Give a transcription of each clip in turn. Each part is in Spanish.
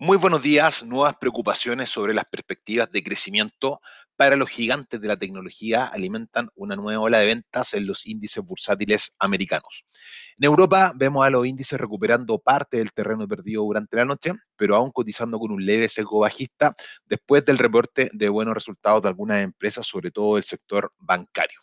Muy buenos días. Nuevas preocupaciones sobre las perspectivas de crecimiento para los gigantes de la tecnología alimentan una nueva ola de ventas en los índices bursátiles americanos. En Europa vemos a los índices recuperando parte del terreno perdido durante la noche, pero aún cotizando con un leve sesgo bajista después del reporte de buenos resultados de algunas empresas, sobre todo el sector bancario.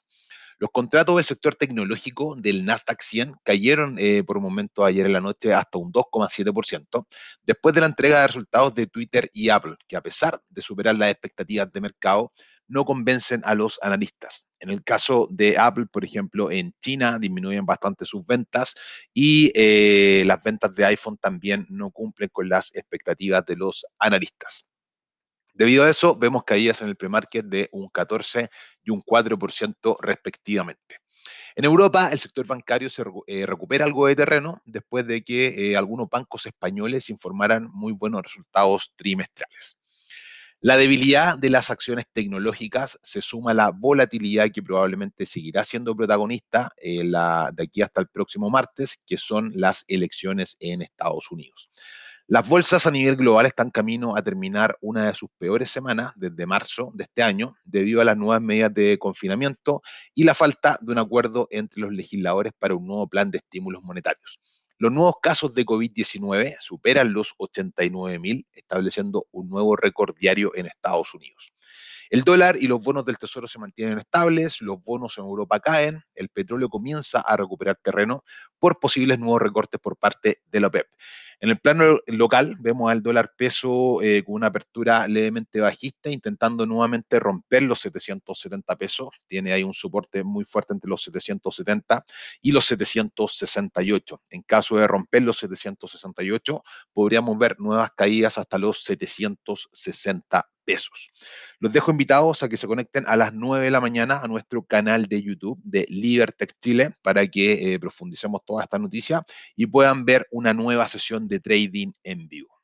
Los contratos del sector tecnológico del Nasdaq 100 cayeron eh, por un momento ayer en la noche hasta un 2,7%, después de la entrega de resultados de Twitter y Apple, que a pesar de superar las expectativas de mercado, no convencen a los analistas. En el caso de Apple, por ejemplo, en China disminuyen bastante sus ventas y eh, las ventas de iPhone también no cumplen con las expectativas de los analistas. Debido a eso, vemos caídas en el premarket de un 14 y un 4% respectivamente. En Europa, el sector bancario se eh, recupera algo de terreno después de que eh, algunos bancos españoles informaran muy buenos resultados trimestrales. La debilidad de las acciones tecnológicas se suma a la volatilidad que probablemente seguirá siendo protagonista eh, de aquí hasta el próximo martes, que son las elecciones en Estados Unidos. Las bolsas a nivel global están camino a terminar una de sus peores semanas desde marzo de este año debido a las nuevas medidas de confinamiento y la falta de un acuerdo entre los legisladores para un nuevo plan de estímulos monetarios. Los nuevos casos de COVID-19 superan los 89.000, estableciendo un nuevo récord diario en Estados Unidos. El dólar y los bonos del Tesoro se mantienen estables, los bonos en Europa caen, el petróleo comienza a recuperar terreno por posibles nuevos recortes por parte de la OPEP. En el plano local vemos al dólar peso eh, con una apertura levemente bajista, intentando nuevamente romper los 770 pesos. Tiene ahí un soporte muy fuerte entre los 770 y los 768. En caso de romper los 768, podríamos ver nuevas caídas hasta los 760 pesos. Los dejo invitados a que se conecten a las 9 de la mañana a nuestro canal de YouTube de Libertech Chile para que eh, profundicemos toda esta noticia y puedan ver una nueva sesión de trading en vivo.